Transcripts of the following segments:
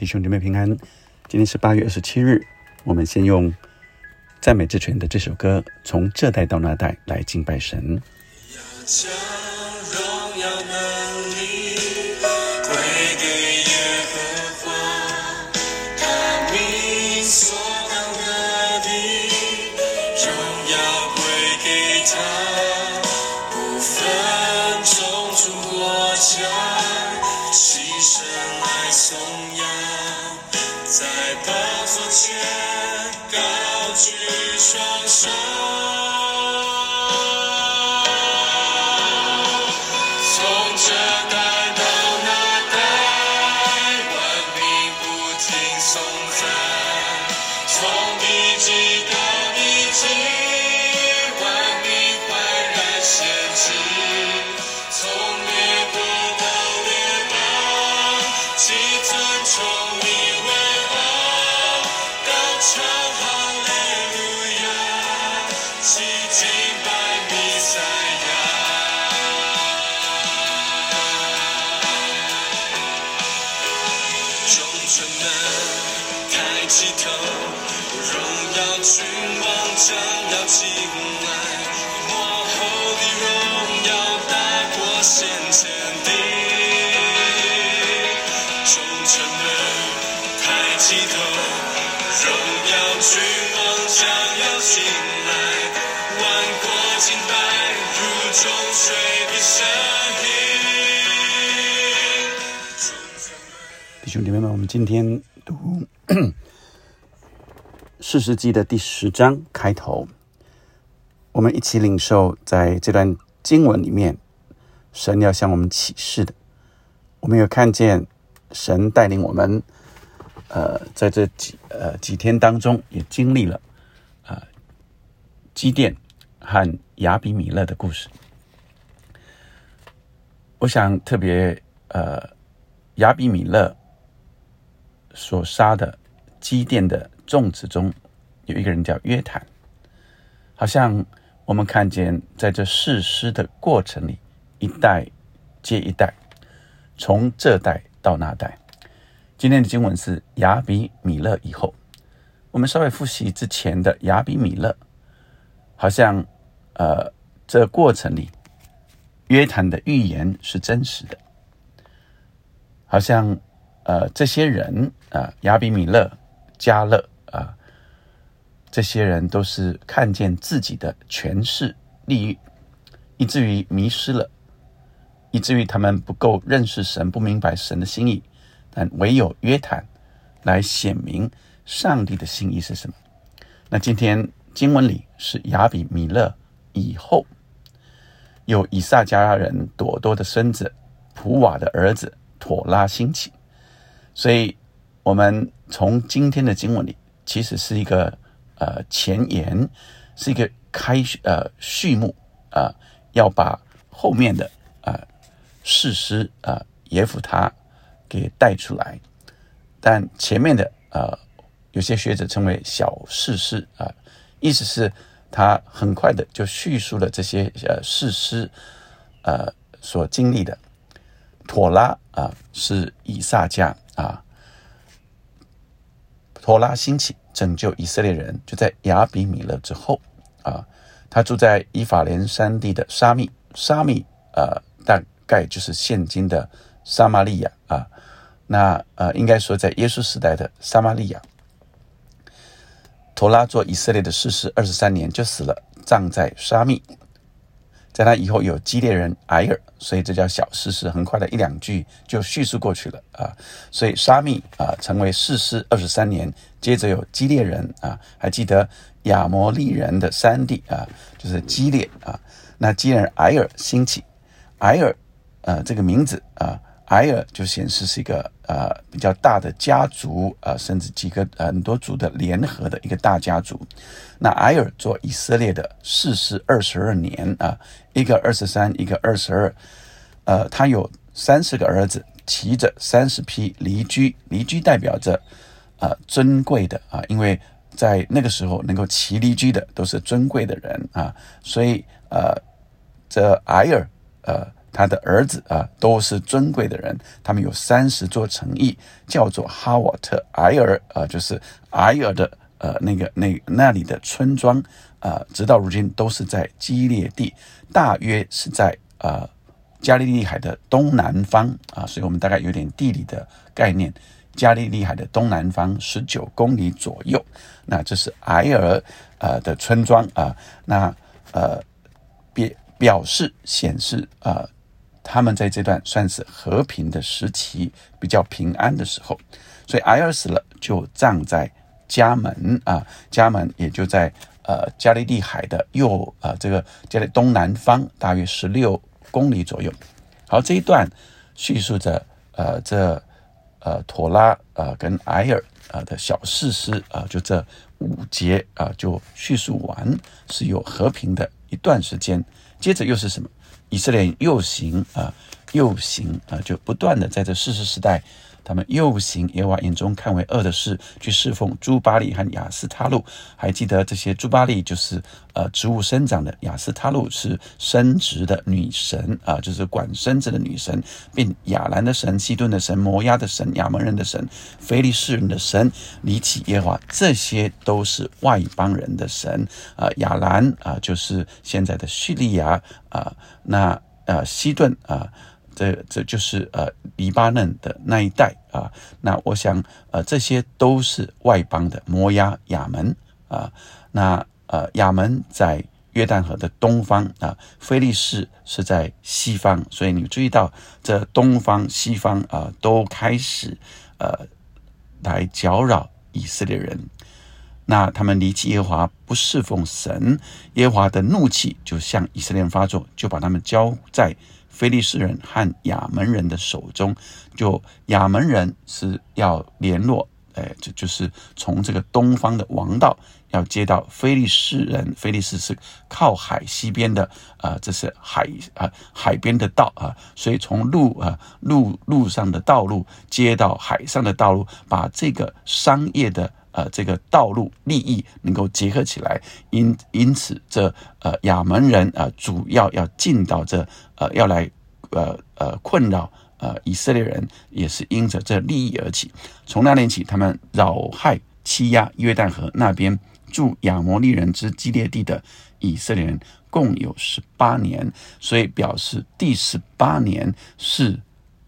弟兄姐妹平安。今天是八月二十七日，我们先用赞美之泉的这首歌《从这代到那代》来敬拜神。要将荣耀能力归给耶和华，他名所当得的荣耀归给他，不分种族国家，齐声来颂扬，在宝座前高举双手。今天读四世纪的第十章开头，我们一起领受在这段经文里面，神要向我们启示的。我们有看见神带领我们，呃，在这几呃几天当中，也经历了啊、基甸和亚比米勒的故事。我想特别呃，亚比米勒所杀的基甸的众子中，有一个人叫约坦。好像我们看见在这誓师的过程里，一代接一代，从这代到那代。今天的经文是亚比米勒以后，我们稍微复习之前的亚比米勒，好像呃这过程里约坦的预言是真实的，好像呃这些人啊、亚比米勒、加勒啊、这些人都是看见自己的权势利益，以至于迷失了，以至于他们不够认识神，不明白神的心意，但唯有约坦来显明上帝的心意是什么。那今天经文里是亚比米勒以后，有以撒家人朵多的孙子普瓦的儿子妥拉兴起，所以我们从今天的经文里，其实是一个呃前言，是一个开呃序幕啊、要把后面的啊、事实啊耶夫他给带出来，但前面的呃有些学者称为小事师啊、意思是他很快的就叙述了这些呃事师呃所经历的。妥拉啊是以撒家啊，妥拉兴起拯救以色列人，就在亚比米勒之后啊，他住在以法莲山地的沙密，沙密呃大概就是现今的撒玛利亚啊，那呃应该说在耶稣时代的撒玛利亚。妥拉做以色列的士师二十三年就死了，葬在沙密。在他以后有激烈人埃尔，所以这叫小事实，很快的一两句就叙述过去了啊。所以沙弥啊成为士师二十三年，接着有激烈人啊，还记得亚摩利人的三弟啊，就是激烈啊。那基列人埃尔兴起，埃尔呃这个名字啊，埃尔就显示是一个呃比较大的家族、呃，甚至几个很多族的联合的一个大家族。那埃尔做以色列的士师二十二年啊，一个二十三，一个二十二，呃，他有三十个儿子，骑着三十匹离驹，离驹代表着呃尊贵的啊，因为在那个时候能够骑离驹的都是尊贵的人啊，所以呃，这埃尔呃他的儿子啊，都是尊贵的人，他们有三十座城邑，叫做哈瓦特埃尔啊，就是埃尔的呃那个那那里的村庄啊，直到如今都是在基列地，大约是在呃加利利海的东南方啊，所以我们大概有点地理的概念，加利利海的东南方十九公里左右，那这是埃尔呃的村庄啊，那呃表表示显示啊。他们在这段算是和平的时期，比较平安的时候，所以埃尔死了，就葬在家门啊，家门也就在呃加利利海的右啊这个加利东南方大约十六公里左右。好，这一段叙述着呃这呃妥拉呃跟埃尔啊的小事实啊，就这五节啊就叙述完，是有和平的一段时间，接着又是什么？以色列又行啊，又行啊，就不断的在这世世时代，他们又行耶和华眼中看为恶的事，去侍奉朱巴利和亚斯他路。还记得这些朱巴利就是呃植物生长的，亚斯他路是生殖的女神啊，就是管生殖的女神，并亚兰的神、西顿的神、摩押的神、亚门人的神、非利士人的神，离奇耶和华，这些都是外邦人的神啊。亚兰啊，就是现在的叙利亚啊。那呃，西顿啊，这这就是呃，黎巴嫩的那一带啊。那我想呃，这些都是外邦的摩押、亚门啊。那呃，亚门在约旦河的东方啊，菲利士是在西方。所以你注意到这东方、西方啊，都开始呃来搅扰以色列人。那他们离弃耶和华，不侍奉神，耶和华的怒气就向以色列人发作，就把他们交在菲利士人和亚门人的手中。就亚门人是要联络，哎，这就是从这个东方的王道要接到菲利士人。菲利士是靠海西边的，啊，这是海啊海边的道啊，所以从路啊路路上的道路接到海上的道路，把这个商业的。呃，这个道路利益能够结合起来，因因此这呃亚门人啊，主要要进到这呃要来呃呃困扰呃以色列人，也是因着这利益而起。从那年起，他们扰害欺压约旦河那边住亚摩利人之基列地的以色列人，共有十八年，所以表示第十八年是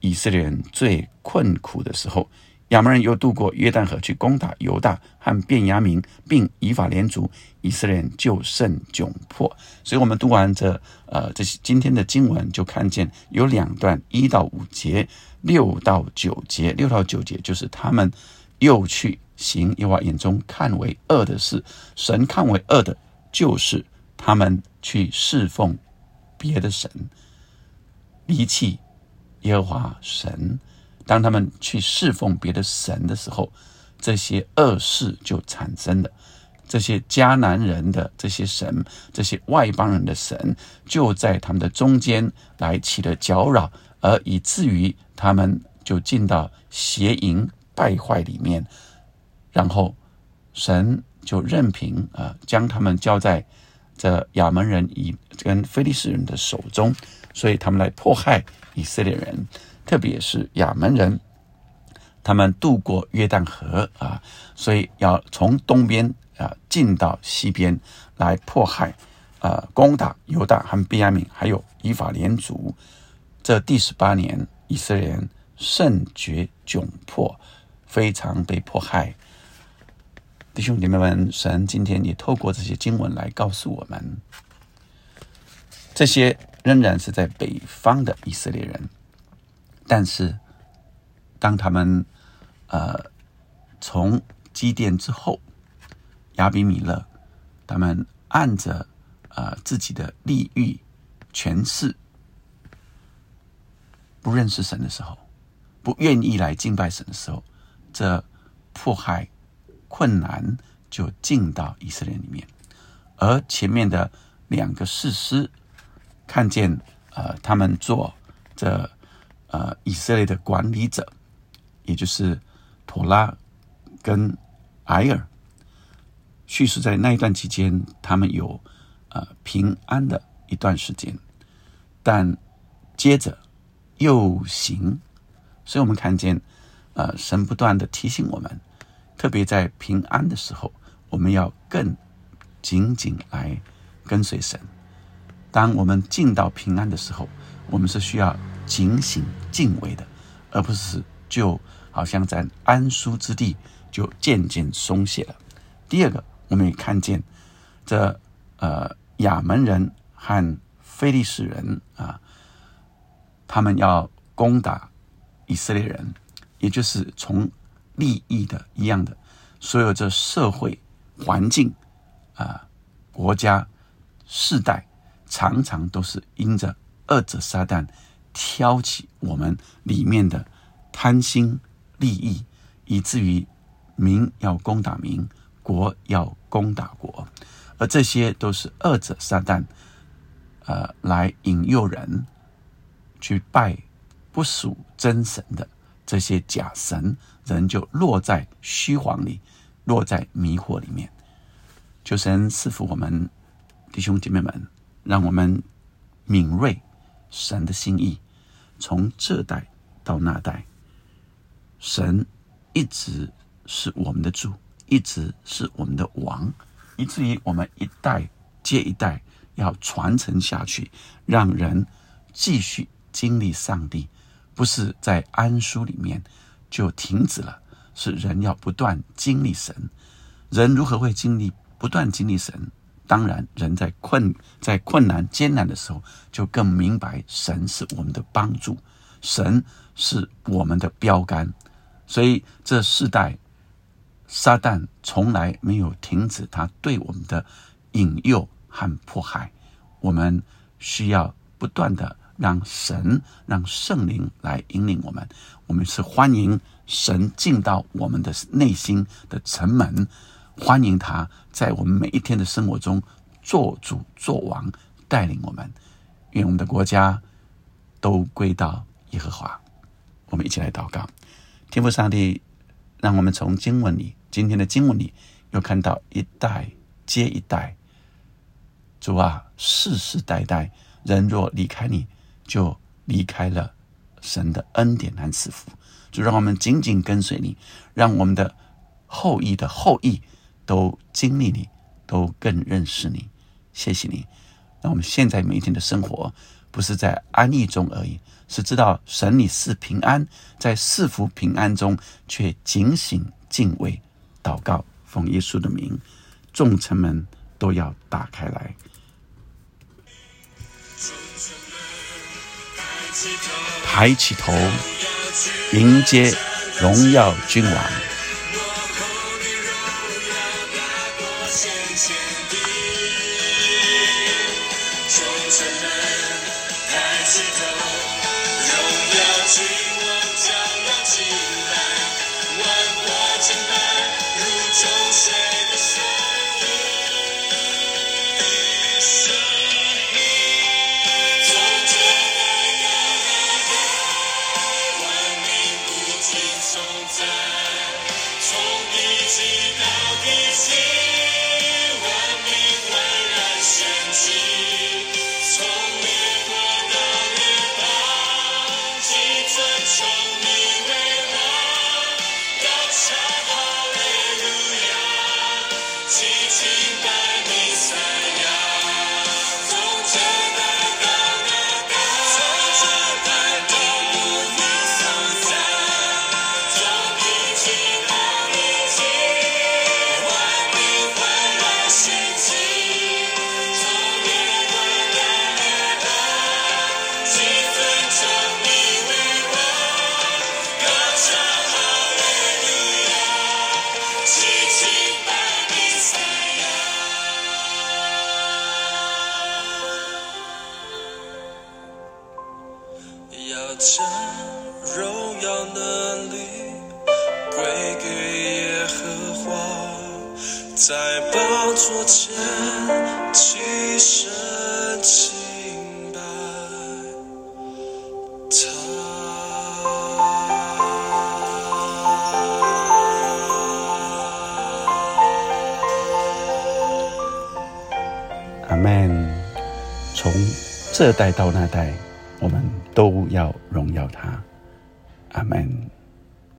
以色列人最困苦的时候。亚门人又渡过约旦河去攻打犹大和便雅明，并以法连族，以色列人就甚窘迫。所以，我们读完这呃这些今天的经文，就看见有两段一到五节，六到九节。六到九节就是他们又去行耶和华眼中看为恶的事。神看为恶的，就是他们去侍奉别的神，离弃耶和华神。当他们去侍奉别的神的时候，这些恶事就产生了。这些迦南人的这些神，这些外邦人的神，就在他们的中间来起了搅扰，而以至于他们就进到邪淫败坏里面。然后神就任凭啊，将他们交在这亚门人以跟非利士人的手中，所以他们来迫害以色列人。特别是亚门人，他们渡过约旦河啊，所以要从东边啊进到西边来迫害，呃，攻打犹大和便雅悯，还有以法连族。这第十八年，以色列人甚觉窘迫，非常被迫害。弟兄姐妹们，神今天也透过这些经文来告诉我们，这些仍然是在北方的以色列人。但是，当他们呃从基甸之后，亚比米勒他们按着呃自己的利欲权势，不认识神的时候，不愿意来敬拜神的时候，这迫害困难就进到以色列里面，而前面的两个士师看见呃他们做这。呃，以色列的管理者，也就是妥拉跟埃尔，叙述在那一段期间，他们有呃平安的一段时间，但接着又行，所以我们看见，呃，神不断的提醒我们，特别在平安的时候，我们要更紧紧来跟随神。当我们进到平安的时候，我们是需要警醒敬畏的，而不是就好像在安舒之地就渐渐松懈了。第二个，我们也看见这呃亚门人和非利士人啊，他们要攻打以色列人，也就是从利益的一样的，所有这社会环境啊、国家世代，常常都是因着恶者撒旦挑起我们里面的贪心利益，以至于民要攻打民，国要攻打国，而这些都是恶者撒旦，呃，来引诱人去拜不属真神的这些假神，人就落在虚谎里，落在迷惑里面。求神赐福我们弟兄姐妹们，让我们敏锐神的心意，从这代到那代，神一直是我们的主，一直是我们的王，以至于我们一代接一代要传承下去，让人继续经历上帝，不是在安书里面就停止了，是人要不断经历神。人如何会经历不断经历神？当然，人在困在困难艰难的时候，就更明白神是我们的帮助，神是我们的标杆。所以这世代，撒旦从来没有停止他对我们的引诱和迫害。我们需要不断的让神、让圣灵来引领我们。我们是欢迎神进到我们的内心的城门。欢迎他在我们每一天的生活中做主做王，带领我们。愿我们的国家都归到耶和华。我们一起来祷告，天父上帝，让我们从经文里，今天的经文里，又看到一代接一代。主啊，世世代代人若离开你，就离开了神的恩典和赐福。就让我们紧紧跟随你，让我们的后裔的后裔。都经历你，都更认识你。谢谢你。那我们现在每一天的生活，不是在安逸中而已，是知道神你是平安，在赐福平安中，却警醒敬畏，祷告，奉耶稣的名，众城门都要打开来。抬起头，迎接荣耀君王。要在宝座前起身敬拜他。阿门。从这代到那代，我们都要荣耀他。阿门。